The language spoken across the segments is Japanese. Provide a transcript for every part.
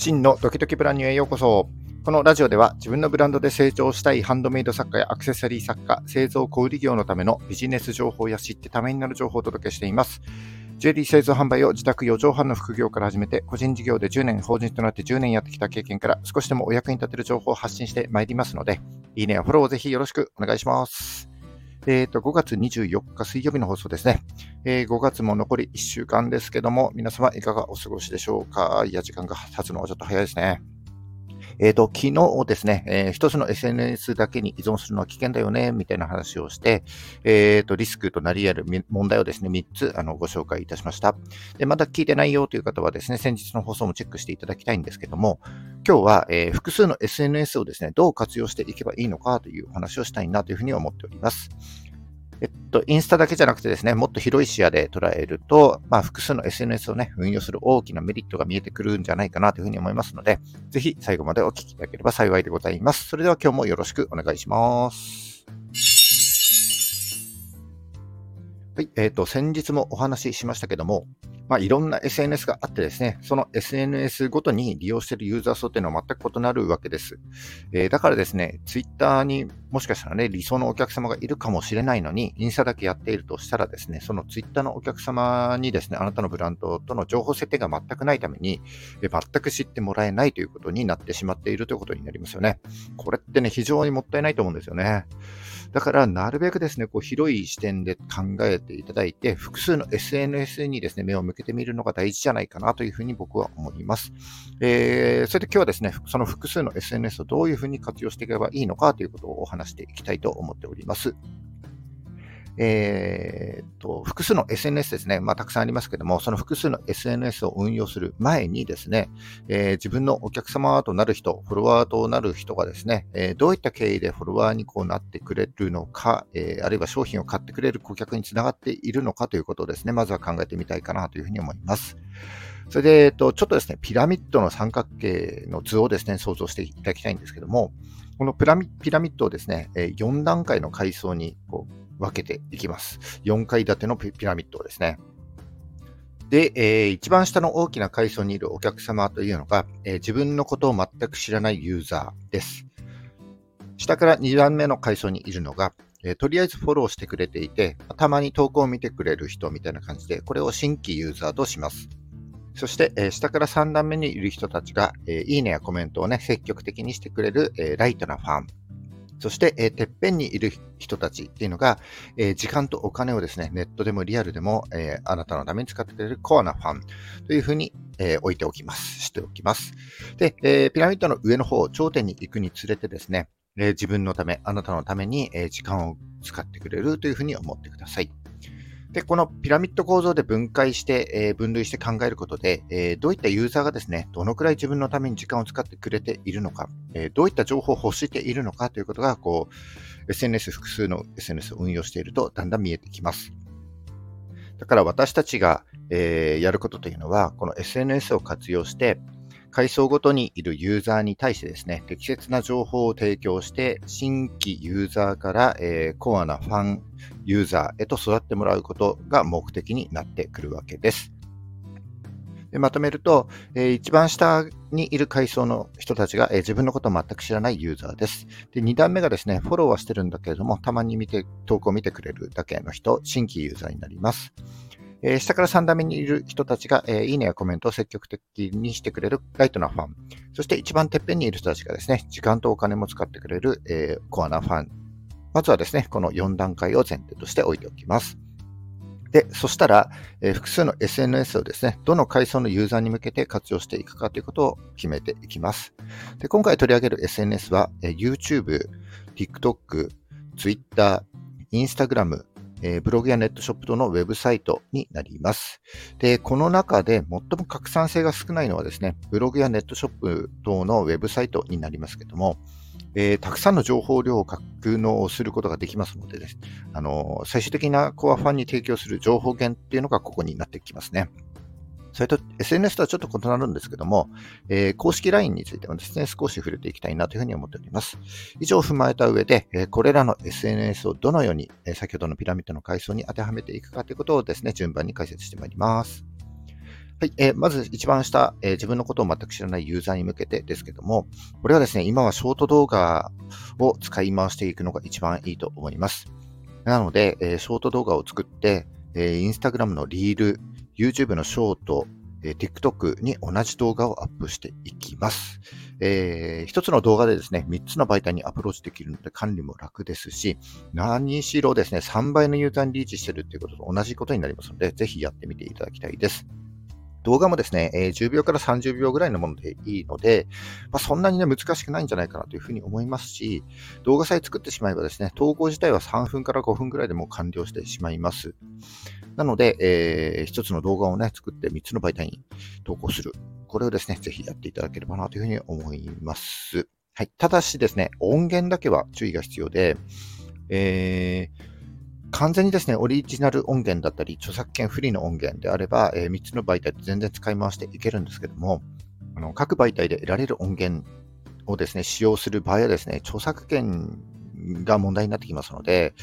真のドキドキブランニューへようこそ。このラジオでは自分のブランドで成長したいハンドメイド作家やアクセサリー作家、製造小売業のためのビジネス情報や知ってためになる情報をお届けしています。ジュエリー製造販売を自宅4畳半の副業から始めて、個人事業で10年、法人となって10年やってきた経験から少しでもお役に立てる情報を発信してまいりますので、いいねやフォローをぜひよろしくお願いします。えっ、ー、と、5月24日水曜日の放送ですね。えー、5月も残り1週間ですけども、皆様いかがお過ごしでしょうか？いや、時間が経つのはちょっと早いですね。えっ、ー、と、昨日ですね、えー、一つの SNS だけに依存するのは危険だよね、みたいな話をして、えっ、ー、と、リスクとなり得る問題をですね、3つあのご紹介いたしました。で、まだ聞いてないよという方はですね、先日の放送もチェックしていただきたいんですけども、今日は、え、複数の SNS をですね、どう活用していけばいいのかという話をしたいなというふうに思っております。えっと、インスタだけじゃなくてですね、もっと広い視野で捉えると、まあ、複数の SNS をね、運用する大きなメリットが見えてくるんじゃないかなというふうに思いますので、ぜひ最後までお聞きいただければ幸いでございます。それでは今日もよろしくお願いします。はい、えっ、ー、と、先日もお話ししましたけども、まあ、いろんな SNS があってですね、その SNS ごとに利用しているユーザー層っていうのは全く異なるわけです。えー、だからですね、Twitter にもしかしたらね、理想のお客様がいるかもしれないのに、インスタだけやっているとしたらですね、その Twitter のお客様にですね、あなたのブランドとの情報設定が全くないために、え全く知ってもらえないということになってしまっているということになりますよね。これってね、非常にもったいないと思うんですよね。だから、なるべくですね、こう広い視点で考えていただいて、複数の SNS にですね、目を向けてみるのが大事じゃないかなというふうに僕は思います。えー、それで今日はですね、その複数の SNS をどういうふうに活用していけばいいのかということをお話していきたいと思っております。えー、と、複数の SNS ですね。まあ、たくさんありますけども、その複数の SNS を運用する前にですね、えー、自分のお客様となる人、フォロワーとなる人がですね、えー、どういった経緯でフォロワーにこうなってくれるのか、えあるいは商品を買ってくれる顧客につながっているのかということをですね、まずは考えてみたいかなというふうに思います。それで、えっと、ちょっとですね、ピラミッドの三角形の図をですね、想像していただきたいんですけども、このピラミッドをですね、4段階の階層にこう分けていきます。4階建てのピラミッドですね。で、えー、一番下の大きな階層にいるお客様というのが、えー、自分のことを全く知らないユーザーです。下から2段目の階層にいるのが、えー、とりあえずフォローしてくれていて、たまに投稿を見てくれる人みたいな感じで、これを新規ユーザーとします。そして、えー、下から3段目にいる人たちが、えー、いいねやコメントをね、積極的にしてくれる、えー、ライトなファン。そして、えー、てっぺんにいる人たちっていうのが、えー、時間とお金をですね、ネットでもリアルでも、えー、あなたのために使ってくれるコアなファンというふうに、え置いておきます。しておきます。で、えピラミッドの上の方、頂点に行くにつれてですね、え自分のため、あなたのために、え時間を使ってくれるというふうに思ってください。で、このピラミッド構造で分解して、えー、分類して考えることで、えー、どういったユーザーがですね、どのくらい自分のために時間を使ってくれているのか、えー、どういった情報を欲しているのかということが、こう、SNS 複数の SNS を運用しているとだんだん見えてきます。だから私たちが、え、やることというのは、この SNS を活用して、階層ごとにいるユーザーに対してですね、適切な情報を提供して、新規ユーザーから、えー、コアなファンユーザーへと育ってもらうことが目的になってくるわけです。でまとめると、えー、一番下にいる階層の人たちが、えー、自分のことを全く知らないユーザーです。で、2段目がですね、フォローはしてるんだけれども、たまに見て、投稿を見てくれるだけの人、新規ユーザーになります。えー、下から3段目にいる人たちが、えー、いいねやコメントを積極的にしてくれるライトなファン。そして一番てっぺんにいる人たちがですね、時間とお金も使ってくれる、えー、コアなファン。まずはですね、この4段階を前提として置いておきます。で、そしたら、えー、複数の SNS をですね、どの階層のユーザーに向けて活用していくかということを決めていきます。で今回取り上げる SNS は、えー、YouTube、TikTok、Twitter、Instagram、えー、ブログやネットショップ等のウェブサイトになります。で、この中で最も拡散性が少ないのはですね、ブログやネットショップ等のウェブサイトになりますけども、えー、たくさんの情報量を格納することができますのでです、あのー、最終的なコアファンに提供する情報源っていうのがここになってきますね。それと SNS とはちょっと異なるんですけども、えー、公式 LINE についてもですね、少し触れていきたいなというふうに思っております。以上を踏まえた上で、えー、これらの SNS をどのように、えー、先ほどのピラミッドの階層に当てはめていくかということをですね、順番に解説してまいります。はい、えー、まず一番下、えー、自分のことを全く知らないユーザーに向けてですけども、これはですね、今はショート動画を使い回していくのが一番いいと思います。なので、えー、ショート動画を作って、えー、インスタグラムのリール、YouTube のショート、えー、TikTok に同じ動画をアップしていきます。えー、一つの動画でですね、3つの媒体にアプローチできるので管理も楽ですし、何しろですね、3倍のユーザーにリーチしてるっていうことと同じことになりますので、ぜひやってみていただきたいです。動画もですね、え、10秒から30秒ぐらいのものでいいので、まあ、そんなにね、難しくないんじゃないかなというふうに思いますし、動画さえ作ってしまえばですね、投稿自体は3分から5分ぐらいでも完了してしまいます。なので、えー、一つの動画をね、作って3つの媒体に投稿する。これをですね、ぜひやっていただければなというふうに思います。はい。ただしですね、音源だけは注意が必要で、えー、完全にですね、オリジナル音源だったり、著作権フリーの音源であれば、えー、3つの媒体で全然使い回していけるんですけども、あの各媒体で得られる音源をですね、使用する場合はですね、著作権が問題になってきますので、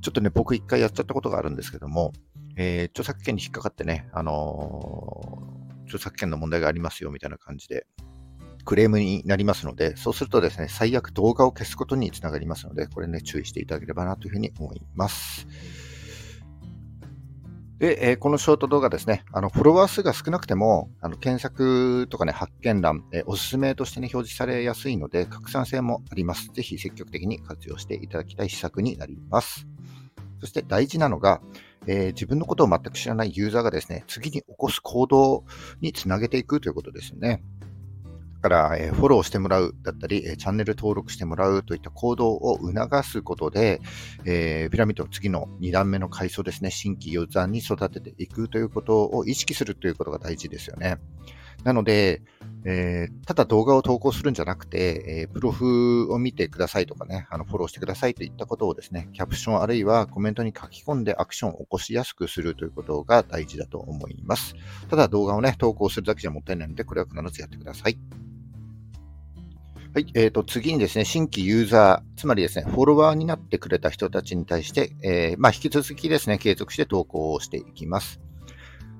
ちょっとね、僕一回やっちゃったことがあるんですけども、えー、著作権に引っかかってね、あのー、著作権の問題がありますよみたいな感じで、クレームになりますので、そうするとですね、最悪動画を消すことにつながりますので、これね、注意していただければなというふうに思います。で、えー、このショート動画ですね、あの、フォロワー数が少なくても、あの、検索とかね、発見欄、えー、おすすめとしてね、表示されやすいので、拡散性もあります。ぜひ積極的に活用していただきたい施策になります。そして大事なのが、えー、自分のことを全く知らないユーザーがですね、次に起こす行動につなげていくということですよね。から、えフォローしてもらうだったり、えチャンネル登録してもらうといった行動を促すことで、え、ピラミッドの次の2段目の階層ですね、新規ユーザーに育てていくということを意識するということが大事ですよね。なので、えー、ただ動画を投稿するんじゃなくて、えー、プロフを見てくださいとかね、あのフォローしてくださいといったことをですね、キャプションあるいはコメントに書き込んでアクションを起こしやすくするということが大事だと思います。ただ動画をね、投稿するだけじゃもったいないので、これは必ずやってください。はい。え、ー、と、次にですね、新規ユーザー、つまりですね、フォロワーになってくれた人たちに対して、えー、まあ、引き続きですね、継続して投稿をしていきます。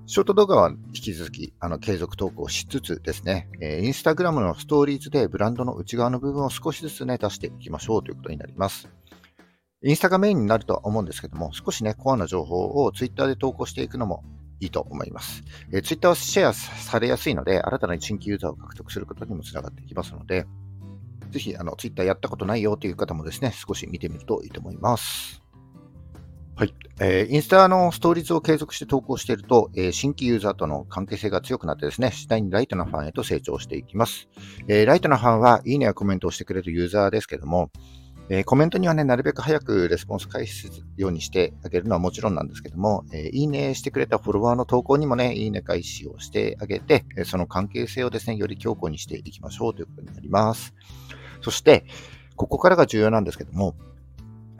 ショート動画は引き続き、あの、継続投稿しつつですね、えー、インスタグラムのストーリーズでブランドの内側の部分を少しずつね、出していきましょうということになります。インスタがメインになるとは思うんですけども、少しね、コアな情報をツイッターで投稿していくのもいいと思います。えー、ツイッターはシェアされやすいので、新たな新規ユーザーを獲得することにもつながっていきますので、ぜひ、あの、ツイッターやったことないよという方もですね、少し見てみるといいと思います。はい。えー、インスタのストーリーズを継続して投稿していると、えー、新規ユーザーとの関係性が強くなってですね、次第にライトなファンへと成長していきます。えー、ライトなファンは、いいねやコメントをしてくれるユーザーですけども、えー、コメントにはね、なるべく早くレスポンス返すようにしてあげるのはもちろんなんですけども、えー、いいねしてくれたフォロワーの投稿にもね、いいね返しをしてあげて、その関係性をですね、より強固にしていきましょうということになります。そして、ここからが重要なんですけども、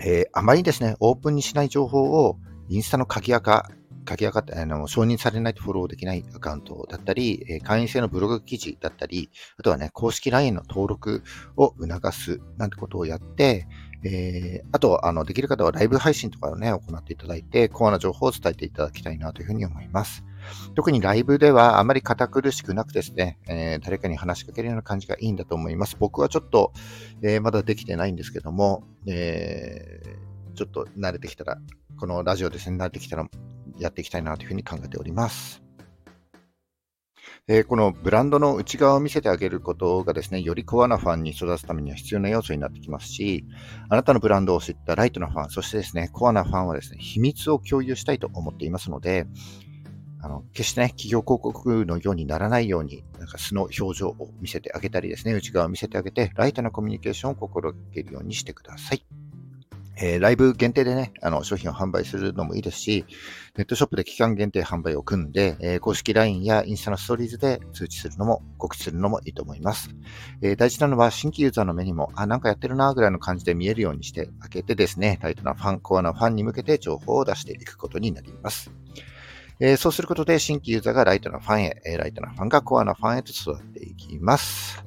えー、あまりですね、オープンにしない情報をインスタの鍵垢、鍵垢ってあの承認されないとフォローできないアカウントだったり、え、会員制のブログ記事だったり、あとはね、公式 LINE の登録を促すなんてことをやって、えー、あと、あの、できる方はライブ配信とかをね、行っていただいて、コアな情報を伝えていただきたいなというふうに思います。特にライブではあまり堅苦しくなくですね、えー、誰かに話しかけるような感じがいいんだと思います。僕はちょっと、えー、まだできてないんですけども、えー、ちょっと慣れてきたら、このラジオですね、慣れてきたらやっていきたいなというふうに考えております。えこのブランドの内側を見せてあげることがですね、よりコアなファンに育つためには必要な要素になってきますし、あなたのブランドを知ったライトなファン、そしてですね、コアなファンはですね、秘密を共有したいと思っていますので、あの、決してね、企業広告のようにならないように、なんか素の表情を見せてあげたりですね、内側を見せてあげて、ライトなコミュニケーションを心がけるようにしてください。えー、ライブ限定でね、あの、商品を販売するのもいいですし、ネットショップで期間限定販売を組んで、えー、公式 LINE やインスタのストーリーズで通知するのも、告知するのもいいと思います。えー、大事なのは、新規ユーザーの目にも、あ、なんかやってるな、ぐらいの感じで見えるようにしてあげてですね、ライトなファン、コアなファンに向けて情報を出していくことになります。えー、そうすることで新規ユーザーがライトなファンへ、え、ライトなファンがコアなファンへと育っていきます。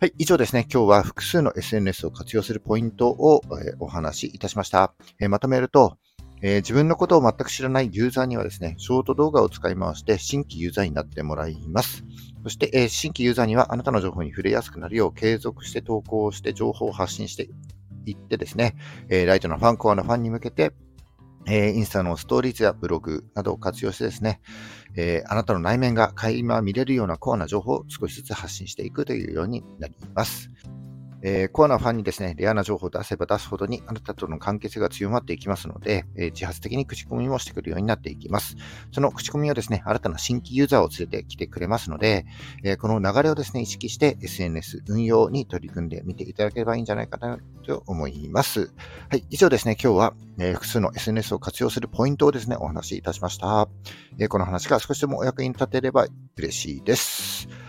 はい、以上ですね。今日は複数の SNS を活用するポイントを、え、お話しいたしました。えまとめると、えー、自分のことを全く知らないユーザーにはですね、ショート動画を使い回して新規ユーザーになってもらいます。そして、えー、新規ユーザーにはあなたの情報に触れやすくなるよう継続して投稿して情報を発信していってですね、えー、ライトなファン、コアなファンに向けて、えー、インスタのストーリーズやブログなどを活用してですね、えー、あなたの内面が垣間見れるようなコアな情報を少しずつ発信していくというようになります。えー、コアなファンにですね、レアな情報を出せば出すほどにあなたとの関係性が強まっていきますので、えー、自発的に口コミもしてくるようになっていきます。その口コミはですね、新たな新規ユーザーを連れてきてくれますので、えー、この流れをですね、意識して SNS 運用に取り組んでみていただければいいんじゃないかなと思います。はい、以上ですね、今日は、え複数の SNS を活用するポイントをですね、お話しいたしました。えこの話が少しでもお役に立てれば嬉しいです。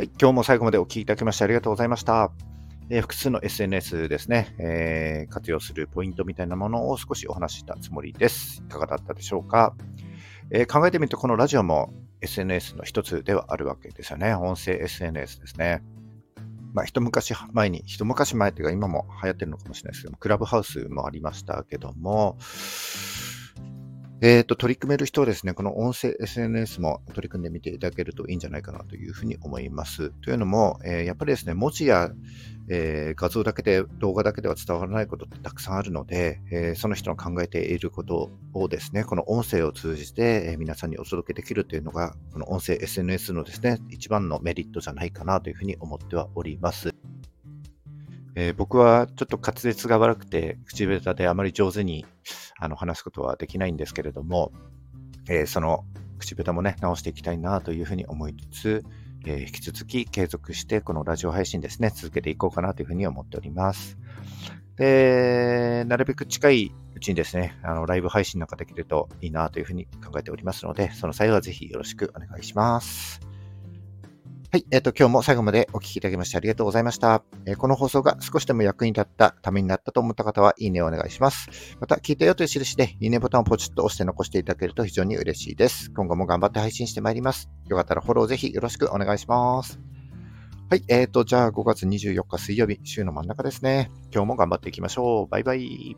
はい、今日も最後までお聞きいただきましてありがとうございました。えー、複数の SNS ですね、えー、活用するポイントみたいなものを少しお話ししたつもりです。いかがだったでしょうか？えー、考えてみると、このラジオも SNS の一つではあるわけですよね。音声 SNS ですね。まあ、一昔前に、一昔前というか今も流行ってるのかもしれないですけども、クラブハウスもありましたけども、えっ、ー、と、取り組める人はですね、この音声 SNS も取り組んでみていただけるといいんじゃないかなというふうに思います。というのも、えー、やっぱりですね、文字や、えー、画像だけで、動画だけでは伝わらないことってたくさんあるので、えその人の考えていることをですね、この音声を通じて、え皆さんにお届けできるというのが、この音声 SNS のですね、一番のメリットじゃないかなというふうに思ってはおります。えー、僕はちょっと滑舌が悪くて、口下手であまり上手にあの話すことはできないんですけれども、えー、その口下手もね、直していきたいなというふうに思いつつ、えー、引き続き継続してこのラジオ配信ですね、続けていこうかなというふうに思っております。で、なるべく近いうちにですね、あのライブ配信なんかできるといいなというふうに考えておりますので、その際はぜひよろしくお願いします。はい。えっ、ー、と、今日も最後までお聞きいただきましてありがとうございました。えー、この放送が少しでも役に立った、ためになったと思った方は、いいねをお願いします。また、聞いたよという印で、いいねボタンをポチッと押して残していただけると非常に嬉しいです。今後も頑張って配信してまいります。よかったらフォローぜひよろしくお願いします。はい。えっ、ー、と、じゃあ5月24日水曜日、週の真ん中ですね。今日も頑張っていきましょう。バイバイ。